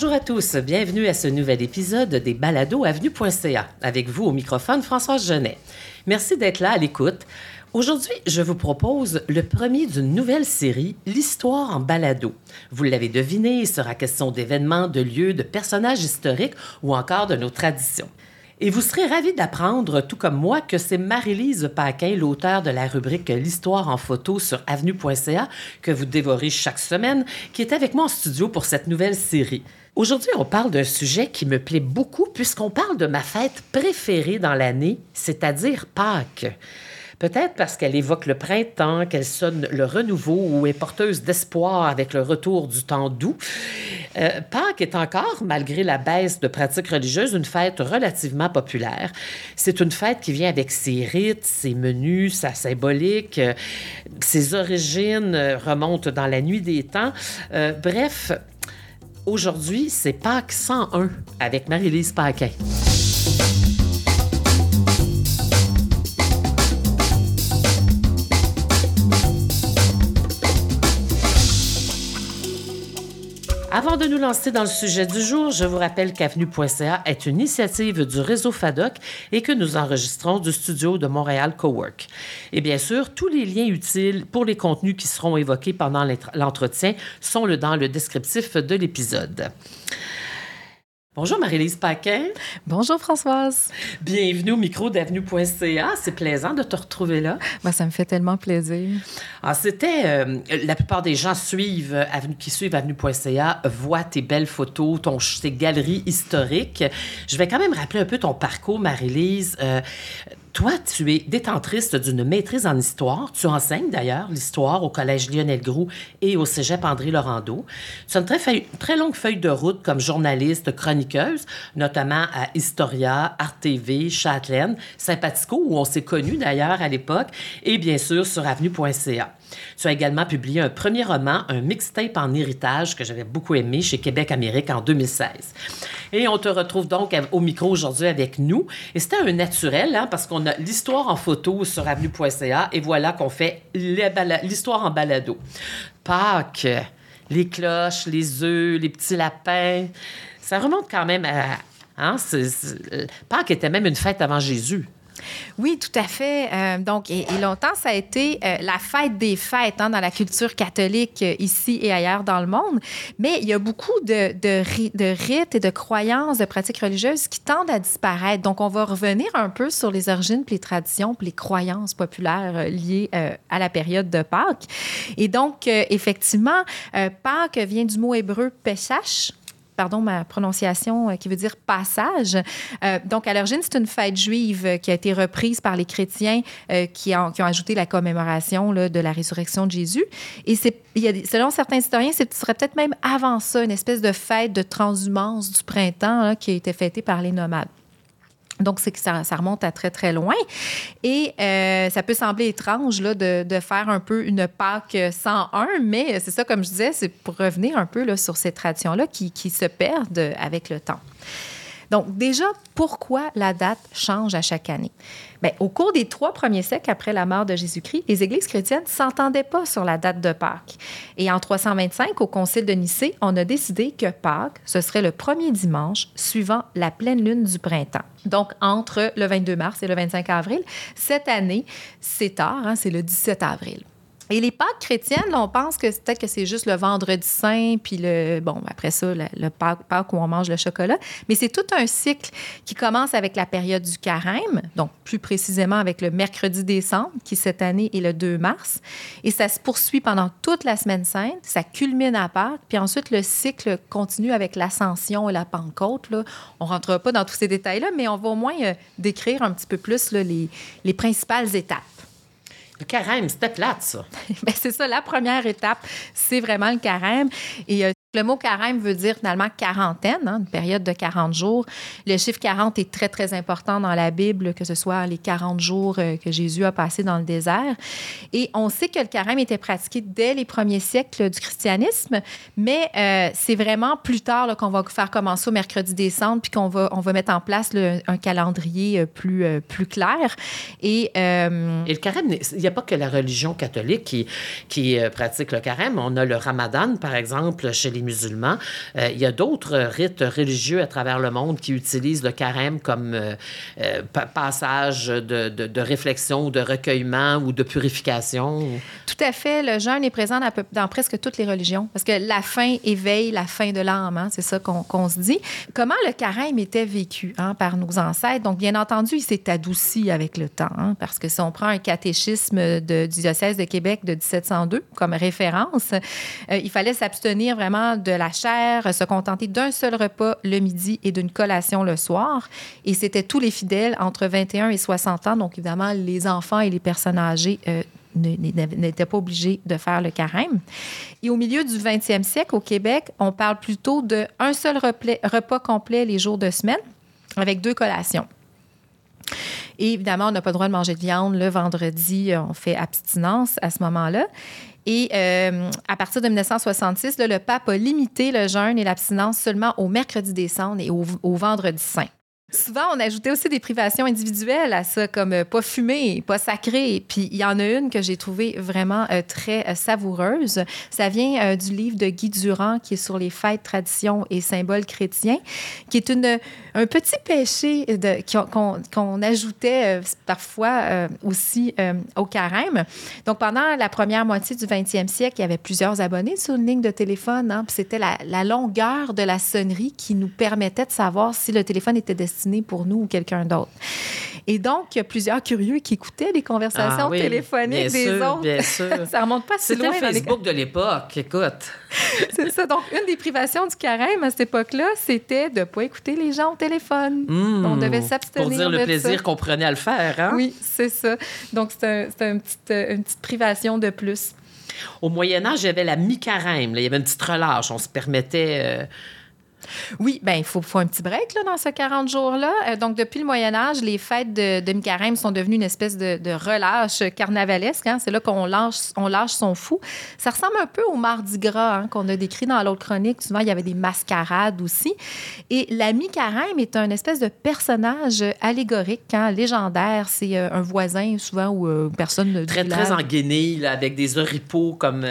Bonjour à tous, bienvenue à ce nouvel épisode des Balados Avenue.ca. Avec vous au microphone, Françoise Genet. Merci d'être là à l'écoute. Aujourd'hui, je vous propose le premier d'une nouvelle série, L'histoire en balado. Vous l'avez deviné, il sera question d'événements, de lieux, de personnages historiques ou encore de nos traditions. Et vous serez ravis d'apprendre, tout comme moi, que c'est Marie-Lise Paquin, l'auteur de la rubrique L'histoire en photo sur avenue.ca, que vous dévorez chaque semaine, qui est avec moi en studio pour cette nouvelle série. Aujourd'hui, on parle d'un sujet qui me plaît beaucoup puisqu'on parle de ma fête préférée dans l'année, c'est-à-dire Pâques. Peut-être parce qu'elle évoque le printemps, qu'elle sonne le renouveau ou est porteuse d'espoir avec le retour du temps doux. Euh, Pâques est encore, malgré la baisse de pratiques religieuses, une fête relativement populaire. C'est une fête qui vient avec ses rites, ses menus, sa symbolique. Euh, ses origines euh, remontent dans la nuit des temps. bref, aujourd'hui, c'est Pâques 101 avec Marie-Lise Paquin. Avant de nous lancer dans le sujet du jour, je vous rappelle qu'Avenue.ca est une initiative du réseau FADOC et que nous enregistrons du studio de Montréal Cowork. Et bien sûr, tous les liens utiles pour les contenus qui seront évoqués pendant l'entretien sont dans le descriptif de l'épisode. Bonjour Marie-Lise Paquin. Bonjour Françoise. Bienvenue au micro d'avenue.ca. C'est plaisant de te retrouver là. Ben, ça me fait tellement plaisir. Ah, c'était. Euh, la plupart des gens suivent, euh, qui suivent avenue.ca voient tes belles photos, ton, tes galeries historiques. Je vais quand même rappeler un peu ton parcours, Marie-Lise. Euh, toi, tu es détentrice d'une maîtrise en histoire. Tu enseignes d'ailleurs l'histoire au Collège Lionel Groux et au Cégep André Laurando. Tu as une très, longue feuille de route comme journaliste, chroniqueuse, notamment à Historia, Art TV, Châtelaine, Sympathico, où on s'est connus d'ailleurs à l'époque, et bien sûr sur avenue.ca. Tu as également publié un premier roman, un mixtape en héritage que j'avais beaucoup aimé chez Québec Amérique en 2016. Et on te retrouve donc au micro aujourd'hui avec nous. Et c'était un naturel, hein, parce qu'on a l'histoire en photo sur avenue.ca et voilà qu'on fait l'histoire en balado. Pâques, les cloches, les œufs, les petits lapins. Ça remonte quand même à. Hein, Pâques était même une fête avant Jésus. Oui, tout à fait. Euh, donc, et, longtemps, ça a été euh, la fête des fêtes hein, dans la culture catholique euh, ici et ailleurs dans le monde. Mais il y a beaucoup de, rites et de croyances, de pratiques religieuses qui tendent à disparaître. Donc, on va revenir un peu sur les origines, puis les traditions, puis les croyances populaires liées à la période de Pâques. Et donc, effectivement, Pâques vient du mot hébreu pesach, pardon ma prononciation, euh, qui veut dire passage. Euh, donc, à l'origine, c'est une fête juive euh, qui a été reprise par les chrétiens qui, ont, ajouté la commémoration de la résurrection de Jésus. Et c'est, selon certains historiens, ce serait peut-être même avant ça, une espèce de fête de transhumance du printemps qui a été fêtée par les nomades. Donc, c'est que ça, remonte à très, très loin. Et euh, ça peut sembler étrange là, de, de, faire un peu une Pâque 101, mais c'est ça, comme je disais, c'est pour revenir un peu là, sur ces traditions-là qui, qui se perdent avec le temps. Donc, déjà, pourquoi la date change à chaque année? Bien, au cours des trois premiers siècles après la mort de Jésus-Christ, les églises chrétiennes ne s'entendaient pas sur la date de Pâques. Et en 325, au Concile de Nicée, on a décidé que Pâques, ce serait le premier dimanche suivant la pleine lune du printemps. Donc, entre le 22 mars et le 25 avril. Cette année, c'est tard, hein, c'est le 17 avril. Et les Pâques chrétiennes, on pense que peut-être que c'est juste le vendredi saint, puis le, bon, après ça, le, Pâques, où on mange le chocolat. Mais c'est tout un cycle qui commence avec la période du carême, donc plus précisément avec le mercredi décembre, qui cette année est le 2 mars. Et ça se poursuit pendant toute la semaine sainte. Ça culmine à Pâques. Puis ensuite, le cycle continue avec l'ascension et la Pentecôte. Là. On ne rentrera pas dans tous ces détails-là, mais on va au moins euh, décrire un petit peu plus les, les principales étapes. Le carême, c'était plate, ça. Ben, c'est ça, la première étape, c'est vraiment le carême. Et euh, le mot carême veut dire finalement quarantaine, hein, une période de 40 jours. Le chiffre 40 est très, très important dans la Bible, que ce soit les 40 jours euh, que Jésus a passés dans le désert. Et on sait que le carême était pratiqué dès les premiers siècles du christianisme, mais euh, c'est vraiment plus tard qu'on va faire commencer au mercredi décembre, puis qu'on va, on va mettre en place un calendrier euh, plus, plus clair. Et, Et le carême, il n'y a pas que la religion catholique qui, qui pratique le carême. On a le ramadan, par exemple, chez les musulmans. Euh, il y a d'autres rites religieux à travers le monde qui utilisent le carême comme euh, euh, passage de, de, réflexion ou de recueillement ou de purification. Tout à fait. Le jeûne est présent dans, presque toutes les religions parce que la fin éveille la fin de l'âme. Hein, c'est ça qu'on se dit. Comment le carême était vécu hein, par nos ancêtres? Donc, bien entendu, il s'est adouci avec le temps hein, parce que si on prend un catéchisme de, du diocèse de Québec de 1702 comme référence, il fallait s'abstenir vraiment de la chair, se contenter d'un seul repas le midi et d'une collation le soir. Et c'était tous les fidèles entre 21 et 60 ans. Donc, évidemment, les enfants et les personnes âgées euh, n'étaient pas obligés de faire le carême. Et au milieu du 20e siècle, au Québec, on parle plutôt d'un seul repas complet les jours de semaine avec deux collations. Et évidemment, on n'a pas le droit de manger de viande le vendredi. On fait abstinence à ce moment-là. Et euh, à partir de 1966, le pape a limité le jeûne et l'abstinence seulement au mercredi des cendres et au, au vendredi saint. Souvent, on ajoutait aussi des privations individuelles à ça, comme euh, pas fumer, pas sacré. Puis il y en a une que j'ai trouvée vraiment euh, très euh, savoureuse. Ça vient du livre de Guy Durand qui est sur les fêtes, traditions et symboles chrétiens, qui est une, un petit péché qu'on ajoutait parfois aussi au carême. Donc pendant la première moitié du 20e siècle, il y avait plusieurs abonnés sur une ligne de téléphone. Hein, c'était la, la longueur de la sonnerie qui nous permettait de savoir si le téléphone était destiné pour nous ou quelqu'un d'autre. Et donc, il y a plusieurs curieux qui écoutaient les conversations ah téléphoniques des autres. Bien sûr. ça remonte pas si loin. C'était Facebook de l'époque, écoute. c'est ça. Donc, une des privations du carême à cette époque-là, c'était de ne pas écouter les gens au téléphone. Hmm. On devait s'abstenir. Pour dire le plaisir qu'on prenait à le faire. Hein? Oui, c'est ça. Donc, c'est un, une, petite, une petite privation de plus. Au Moyen Âge, il y avait la mi-carême. Il y avait une petite relâche. On se permettait... Euh, oui, ben il faut, faut, un petit break là, dans ces 40 jours-là. Euh, donc, depuis le Moyen Âge, les fêtes de, de mi-carême sont devenues une espèce de, relâche carnavalesque. Hein. C'est là qu'on lâche, on lâche son fou. Ça ressemble un peu au Mardi Gras hein, qu'on a décrit dans l'autre chronique. Souvent, il y avait des mascarades aussi. Et la mi-carême est un espèce de personnage allégorique, hein, légendaire. C'est euh, un voisin, souvent, ou euh, une personne de Très, très engainé, avec des oripeaux comme...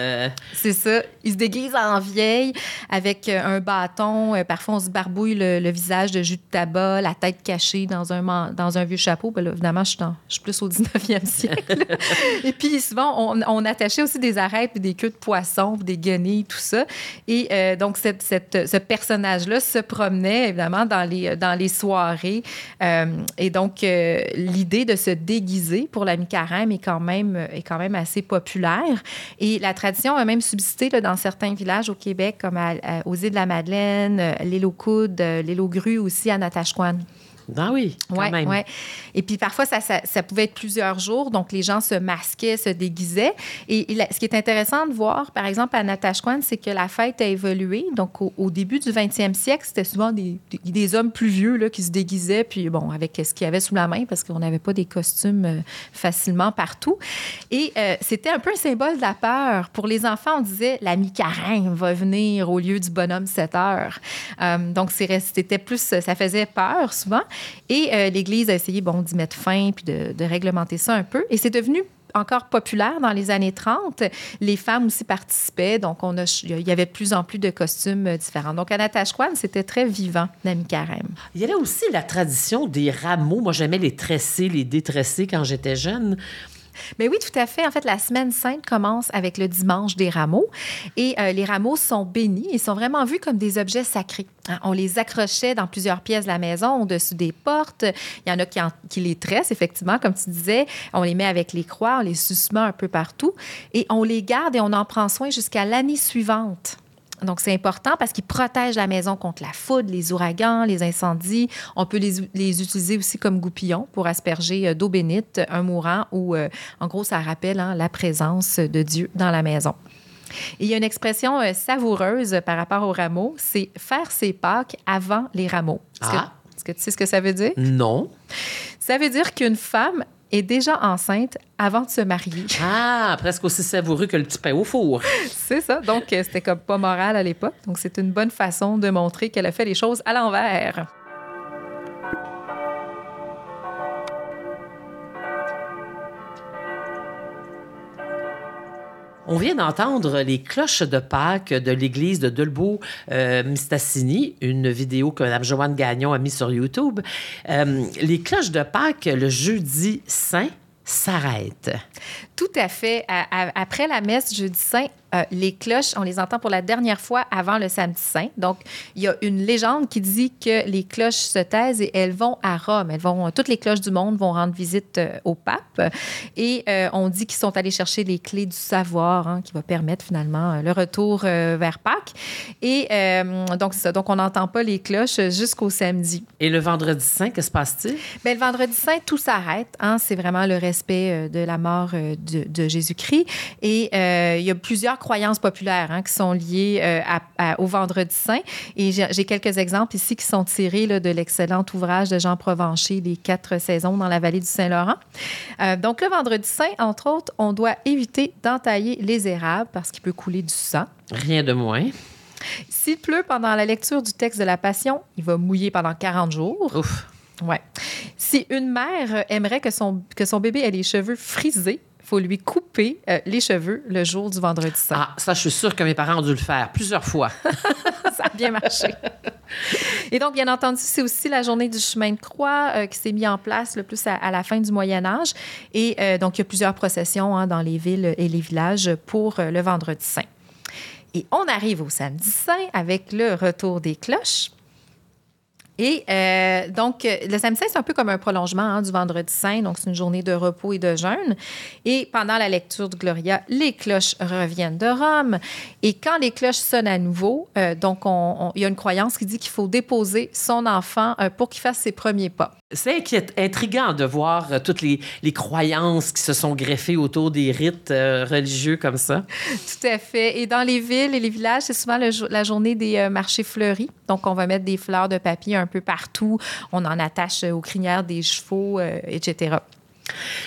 C'est ça. Il se déguise en vieille avec un bâton parfois, on se barbouille le, visage de jus de tabac, la tête cachée dans un, dans un vieux chapeau. Ben évidemment, je suis, plus au 19e siècle. et puis, souvent, on, attachait aussi des arêtes, puis des queues de poisson, des guenilles, tout ça. Et euh, donc, ce personnage-là se promenait, évidemment, dans les, dans les soirées. Euh, et donc, euh, l'idée de se déguiser pour la mi-carême est, quand même, est quand même assez populaire. Et la tradition a même subsisté dans certains villages au Québec, comme aux îles de la Madeleine, l'île aux coudes, l'île aux grues aussi à Natashquan. Ben oui, quand ouais, même. Ouais. Et puis parfois, ça, ça, pouvait être plusieurs jours, donc les gens se masquaient, se déguisaient. Et, ce qui est intéressant de voir, par exemple, à Natashquan, c'est que la fête a évolué. Donc au, début du 20e siècle, c'était souvent des, des, hommes plus vieux là, qui se déguisaient, puis bon, avec ce qu'il y avait sous la main, parce qu'on n'avait pas des costumes euh, facilement partout. Et euh, c'était un peu un symbole de la peur. Pour les enfants, on disait la mi-carême va venir au lieu du bonhomme 7 heures. Euh, donc c'était plus, ça faisait peur souvent. Et euh, l'Église a essayé, bon, d'y mettre fin puis de, réglementer ça un peu. Et c'est devenu encore populaire dans les années 30. Les femmes aussi participaient, donc on a, il y avait de plus en plus de costumes euh, différents. Donc à Natashquan, c'était très vivant, Nami Carême. Il y avait aussi la tradition des rameaux. Moi, j'aimais les tresser, les détresser quand j'étais jeune. Mais oui, tout à fait. En fait, la semaine sainte commence avec le dimanche des rameaux. Et euh, les rameaux sont bénis et sont vraiment vus comme des objets sacrés. Hein, on les accrochait dans plusieurs pièces de la maison, au-dessus des portes. Il y en a qui, qui, les tressent, effectivement, comme tu disais. On les met avec les croix, on les suspend un peu partout. Et on les garde et on en prend soin jusqu'à l'année suivante. Donc, c'est important parce qu'ils protègent la maison contre la foudre, les ouragans, les incendies. On peut les, utiliser aussi comme goupillons pour asperger euh, d'eau bénite un mourant ou, euh, en gros, ça rappelle hein, la présence de Dieu dans la maison. il y a une expression euh, savoureuse par rapport aux rameaux, c'est faire ses Pâques avant les rameaux. Ah. Est-ce que tu sais ce que ça veut dire? Non. Ça veut dire qu'une femme est déjà enceinte avant de se marier. Ah, presque aussi savoureux que le petit pain au four. c'est ça. Donc, euh, c'était comme pas moral à l'époque. Donc, c'est une bonne façon de montrer qu'elle a fait les choses à l'envers. On vient d'entendre les cloches de Pâques de l'église de Dolbeau-Mistassini, une vidéo que Mme Joanne Gagnon a mise sur YouTube. Euh, les cloches de Pâques, le jeudi saint, s'arrêtent. Tout à fait. après la messe jeudi saint, euh, les cloches, on les entend pour la dernière fois avant le samedi saint. Donc, il y a une légende qui dit que les cloches se taisent et elles vont à Rome. Elles vont, toutes les cloches du monde vont rendre visite euh, au pape. Et euh, on dit qu'ils sont allés chercher les clés du savoir hein, qui va permettre finalement le retour vers Pâques. Et donc, c'est ça. Donc, on n'entend pas les cloches jusqu'au samedi. Et le vendredi saint, que se passe-t-il? Bien, le vendredi saint, tout s'arrête. Hein. C'est vraiment le respect de la mort de, de Jésus-Christ. Et il y a plusieurs croyances populaires hein, qui sont liées euh, au Vendredi saint. Et j'ai quelques exemples ici qui sont tirés de l'excellent ouvrage de Jean Provencher, Les quatre saisons dans la vallée du Saint-Laurent. Euh, donc, le Vendredi saint, entre autres, on doit éviter d'entailler les érables parce qu'il peut couler du sang. Rien de moins. S'il pleut pendant la lecture du texte de la Passion, il va mouiller pendant 40 jours. Ouf. Ouais. Si une mère aimerait que son, que son bébé ait les cheveux frisés, faut lui couper euh, les cheveux le jour du vendredi saint. Ah, ça, je suis sûre que mes parents ont dû le faire plusieurs fois. ça a bien marché. Et donc, bien entendu, c'est aussi la journée du chemin de croix euh, qui s'est mis en place le plus à, la fin du Moyen Âge. Et euh, donc, il y a plusieurs processions hein, dans les villes et les villages pour le vendredi saint. Et on arrive au samedi saint avec le retour des cloches. Et euh, donc, le samedi saint, c'est un peu comme un prolongement hein, du vendredi saint. Donc, c'est une journée de repos et de jeûne. Et pendant la lecture du Gloria, les cloches reviennent de Rome. Et quand les cloches sonnent à nouveau, euh, donc, il y a une croyance qui dit qu'il faut déposer son enfant euh, pour qu'il fasse ses premiers pas. C'est intriguant de voir euh, toutes les, croyances qui se sont greffées autour des rites euh, religieux comme ça. Tout à fait. Et dans les villes et les villages, c'est souvent la journée des euh, marchés fleuris. Donc, on va mettre des fleurs de papier un peu partout. On en attache aux crinières des chevaux, etc.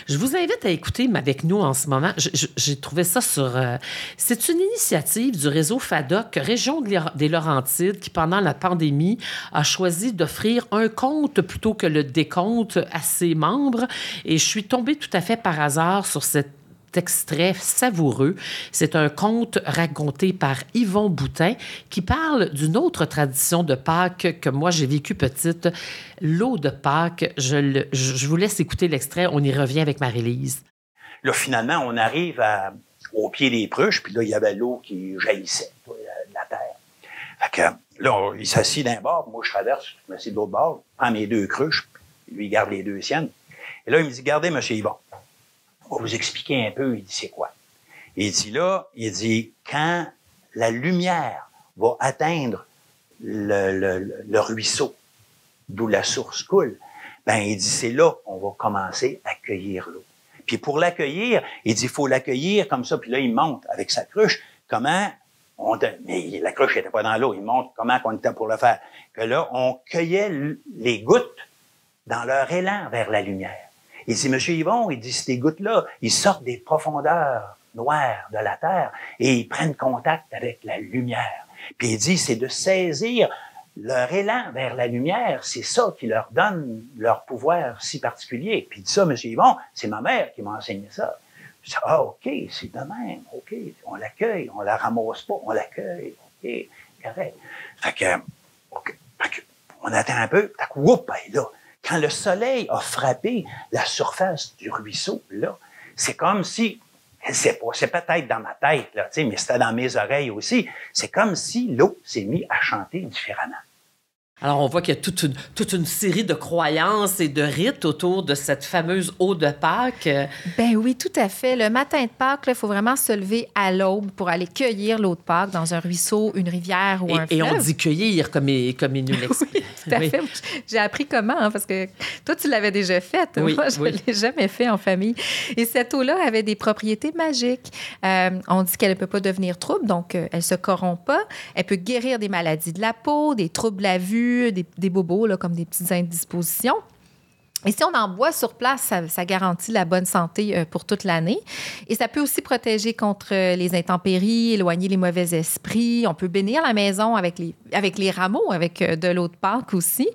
Je vous invite à écouter avec nous en ce moment. J'ai trouvé ça sur. Euh, c'est une initiative du réseau FADOC, Région des Laurentides, qui, pendant la pandémie, a choisi d'offrir un compte plutôt que le décompte à ses membres. Et je suis tombée tout à fait par hasard sur cette extrait savoureux. C'est un conte raconté par Yvon Boutin qui parle d'une autre tradition de Pâques que moi j'ai vécue petite, l'eau de Pâques. Je, vous laisse écouter l'extrait, on y revient avec Marie-Lise. Là, finalement, on arrive au pied des pruches, puis là, il y avait l'eau qui jaillissait de la terre. Fait que là, il s'assit d'un bord, moi je traverse, je m'assieds de l'autre bord, prends mes deux cruches, lui il garde les deux siennes. Et là, il me dit, gardez, monsieur Yvon va vous expliquer un peu, il dit c'est quoi? Il dit là, il dit quand la lumière va atteindre le, ruisseau, d'où la source coule, ben il dit c'est là qu'on va commencer à cueillir l'eau. Puis pour l'accueillir, il dit il faut l'accueillir comme ça. Puis là il monte avec sa cruche. Comment on mais la cruche n'était pas dans l'eau. Il montre comment on était pour le faire. Que là on cueillait les gouttes dans leur élan vers la lumière. Il dit, Monsieur Yvon, il dit, ces gouttes-là, ils sortent des profondeurs noires de la terre et ils prennent contact avec la lumière. Puis il dit, c'est de saisir leur élan vers la lumière, c'est ça qui leur donne leur pouvoir si particulier. Puis il dit ça, Monsieur Yvon, c'est ma mère qui m'a enseigné ça. Je dis, ah, OK, c'est de même, OK, on l'accueille, on la ramasse pas, on l'accueille, OK, correct. Fait que, OK, fait que on attend un peu, tac, whoop, là, quand le soleil a frappé la surface du ruisseau, là, c'est comme si, c'est peut-être dans ma tête, là, mais c'était dans mes oreilles aussi, c'est comme si l'eau s'est mise à chanter différemment. Alors, on voit qu'il y a toute une, toute une série de croyances et de rites autour de cette fameuse eau de Pâques. Ben oui, tout à fait. Le matin de Pâques, il faut vraiment se lever à l'aube pour aller cueillir l'eau de Pâques dans un ruisseau, une rivière ou et, un fleuve. Et on dit cueillir comme, comme il nous l'explique. oui, tout à fait. J'ai appris comment, hein, parce que toi, tu l'avais déjà faite. Oui, Moi, je ne l'ai jamais fait en famille. Et cette eau-là avait des propriétés magiques. Euh, on dit qu'elle ne peut pas devenir trouble, donc euh, elle ne se corrompt pas. Elle peut guérir des maladies de la peau, des troubles de la vue, des, bobos, là, comme des petites indispositions. Et si on en boit sur place, ça, garantit la bonne santé euh, pour toute l'année. Et ça peut aussi protéger contre euh, les intempéries, éloigner les mauvais esprits. On peut bénir la maison avec les, avec les rameaux, avec euh, de l'eau de Pâques aussi.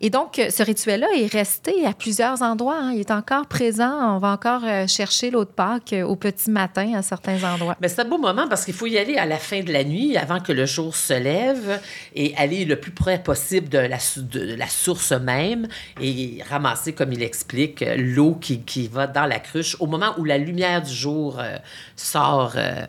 Et donc, ce rituel-là est resté à plusieurs endroits. hein. Il est encore présent. On va encore chercher l'eau de Pâques au petit matin à certains endroits. Mais c'est un beau moment parce qu'il faut y aller à la fin de la nuit, avant que le jour se lève, et aller le plus près possible de la source même et ramasser, comme il explique, euh, l'eau qui, qui va dans la cruche au moment où la lumière du jour euh, sort. euh,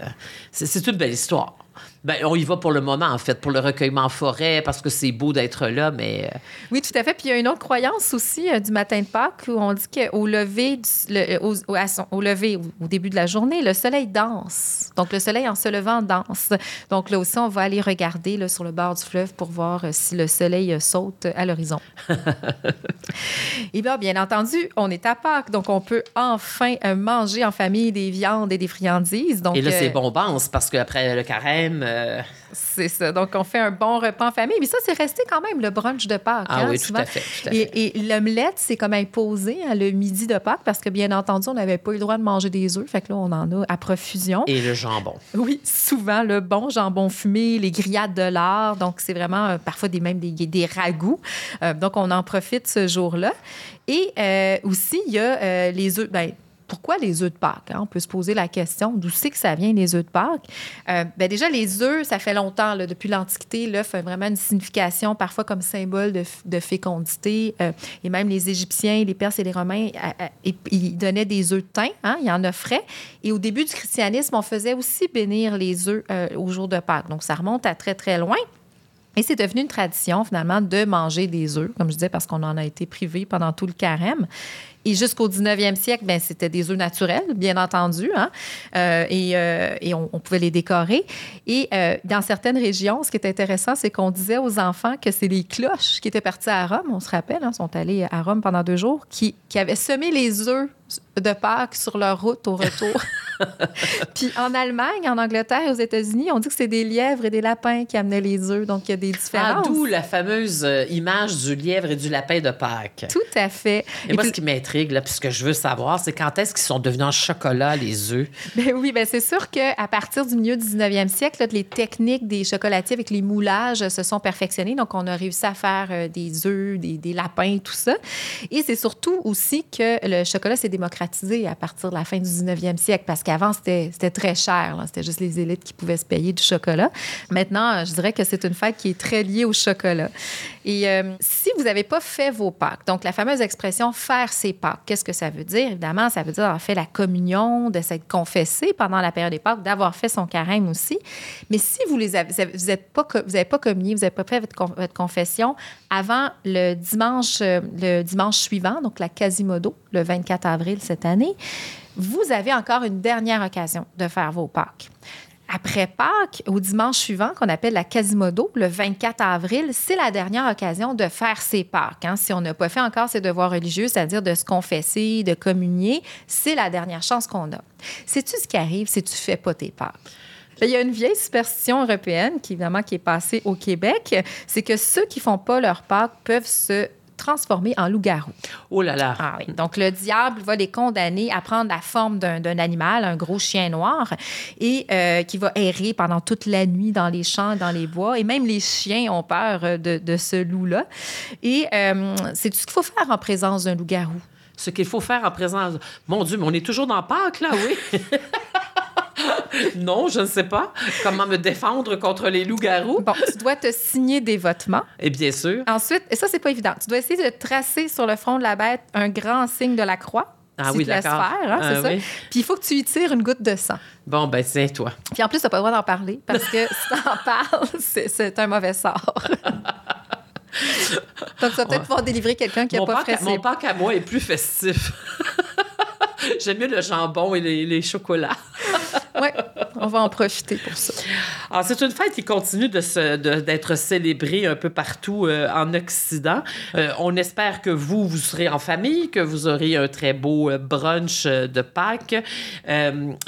c'est, c'est une belle histoire. Ben, on y va pour le moment, en fait, pour le recueillement en forêt, parce que c'est beau d'être là, mais euh, Oui, tout à fait. Puis il y a une autre croyance aussi euh, du matin de Pâques où on dit qu'au lever, du- le- au, à son- au lever, au, début de la journée, le soleil danse. Donc le soleil en se levant danse. Donc là aussi, on va aller regarder là, sur le bord du fleuve pour voir euh, si le soleil euh, saute à l'horizon. Et bien, bien entendu, on est à Pâques, donc on peut enfin euh, manger en famille des viandes et des friandises. Donc, et là, c'est euh, bombance, parce qu'après le carême, euh, c'est ça. Donc, on fait un bon repas en famille. Mais ça, c'est resté quand même le brunch de Pâques. ah hein, oui, tout à fait. Tout à fait. Et, et l'omelette, c'est comme imposé hein, le midi de Pâques parce que, bien entendu, on n'avait pas eu le droit de manger des œufs. Fait que là, on en a à profusion. Et le jambon. Oui, souvent le bon jambon fumé, les grillades de l'art. Donc, c'est vraiment euh, parfois des, même des, des ragoûts. Euh, donc, on en profite ce jour-là. Et euh, aussi, il y a les œufs. Ben, pourquoi les œufs de Pâques? hein? On peut se poser la question, d'où c'est que ça vient, les œufs de Pâques? Euh, ben déjà, les œufs, ça fait longtemps, depuis l'Antiquité, l'œuf a vraiment une signification, parfois comme symbole de, fécondité. Euh, et même les Égyptiens, les Perses et les Romains, et- ils donnaient des œufs de thym, hein, ils en offraient. Et au début du christianisme, on faisait aussi bénir les œufs euh, au jour de Pâques. Donc, ça remonte à très, très loin. Et c'est devenu une tradition, finalement, de manger des œufs, comme je disais, parce qu'on en a été privé pendant tout le carême. Et jusqu'au 19e siècle, ben, c'était des œufs naturels, bien entendu, hein? Euh, et, euh, on pouvait les décorer. Et euh, dans certaines régions, ce qui est intéressant, c'est qu'on disait aux enfants que c'est les cloches qui étaient parties à Rome, on se rappelle, hein, sont allés à Rome pendant deux jours, qui, qui avaient semé les œufs de Pâques sur leur route au retour. Puis en Allemagne, en Angleterre, aux États-Unis, on dit que c'est des lièvres et des lapins qui amenaient les œufs. Donc, il y a des Ah, différences. d'où la fameuse euh, image du lièvre et du lapin de Pâques. Tout à fait. Et moi, ce qui m'intrigue, là, puis ce que je veux savoir, c'est quand est-ce qu'ils sont devenus en chocolat, les œufs? Ben oui, ben c'est sûr qu'à partir du milieu du 19e siècle, là, les techniques des chocolatiers avec les moulages se sont perfectionnées. Donc, on a réussi à faire euh, des œufs, des, des lapins, tout ça. Et c'est surtout aussi que le chocolat s'est démocratisé à partir de la fin du 19e siècle parce qu'avant, c'était très cher. C'était juste les élites qui pouvaient se payer du chocolat. Maintenant, euh, je dirais que c'est une fête qui est très liée au chocolat. Et euh, si vous n'avez pas fait vos Pâques, donc la fameuse expression faire ses Pâques, qu'est-ce que ça veut dire? Évidemment, ça veut dire avoir fait la communion, de s'être confessé pendant la période des Pâques, d'avoir fait son carême aussi. Mais si vous les vous avez- vous n'êtes pas, vous pas communié, vous n'avez pas fait votre, votre confession avant le dimanche, euh, le dimanche suivant, donc la Quasimodo, le 24 avril cette année, vous avez encore une dernière occasion de faire vos Pâques. Après Pâques, au dimanche suivant, qu'on appelle la Quasimodo, le 24 avril, c'est la dernière occasion de faire ses Pâques. hein. Si on n'a pas fait encore ses devoirs religieux, c'est-à-dire de se confesser, de communier, c'est la dernière chance qu'on a. Sais-tu ce qui arrive si tu fais pas tes Pâques? Il y a une vieille superstition européenne qui, évidemment, qui est passée au Québec, c'est que ceux qui font pas leur Pâques peuvent se transformer en loup-garou. Oh là là! Ah oui. Donc, le diable va les condamner à prendre la forme d'un d'un animal, un gros chien noir, et euh, qui va errer pendant toute la nuit dans les champs, dans les bois. Et même les chiens ont peur euh, de, de ce loup-là. Et euh, c'est tout ce qu'il faut faire en présence d'un loup-garou. Ce qu'il faut faire en présence. Mon Dieu, mais on est toujours dans Pâques, là, oui? non, je ne sais pas. Comment me défendre contre les loups-garous? Bon, tu dois te signer dévotement. Et bien sûr. Ensuite, et ça, c'est pas évident. Tu dois essayer de tracer sur le front de la bête un grand signe de la croix. Ah oui, d'accord. hein, c'est Ah ça? oui. Puis il faut que tu y tires une goutte de sang. Bon, ben, c'est toi. Puis en plus, tu n'as pas le droit d'en parler parce que si tu en parles, c'est un mauvais sort. Donc, tu vas peut-être pouvoir délivrer quelqu'un qui n'a pas fait mon Pâques à moi est plus festif. J'aime mieux le jambon et les, les chocolats. Oui, on va en profiter pour ça. Alors, c'est une fête qui continue d'être de d'être célébrée un peu partout euh, en Occident. Euh, on espère que vous, vous serez en famille, que vous aurez un très beau euh, brunch de Pâques.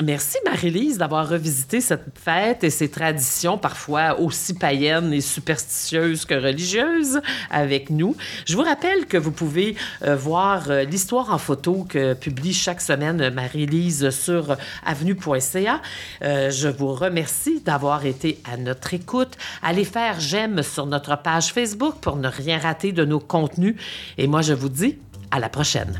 merci, Marie-Lise, d'avoir revisité cette fête et ses traditions, parfois aussi païennes et superstitieuses que religieuses, avec nous. Je vous rappelle que vous pouvez voir l'histoire en photo que publie chaque semaine Marie-Lise sur avenue.ca. je vous remercie d'avoir été à notre écoute. Allez faire j'aime sur notre page Facebook pour ne rien rater de nos contenus. Et moi, je vous dis à la prochaine.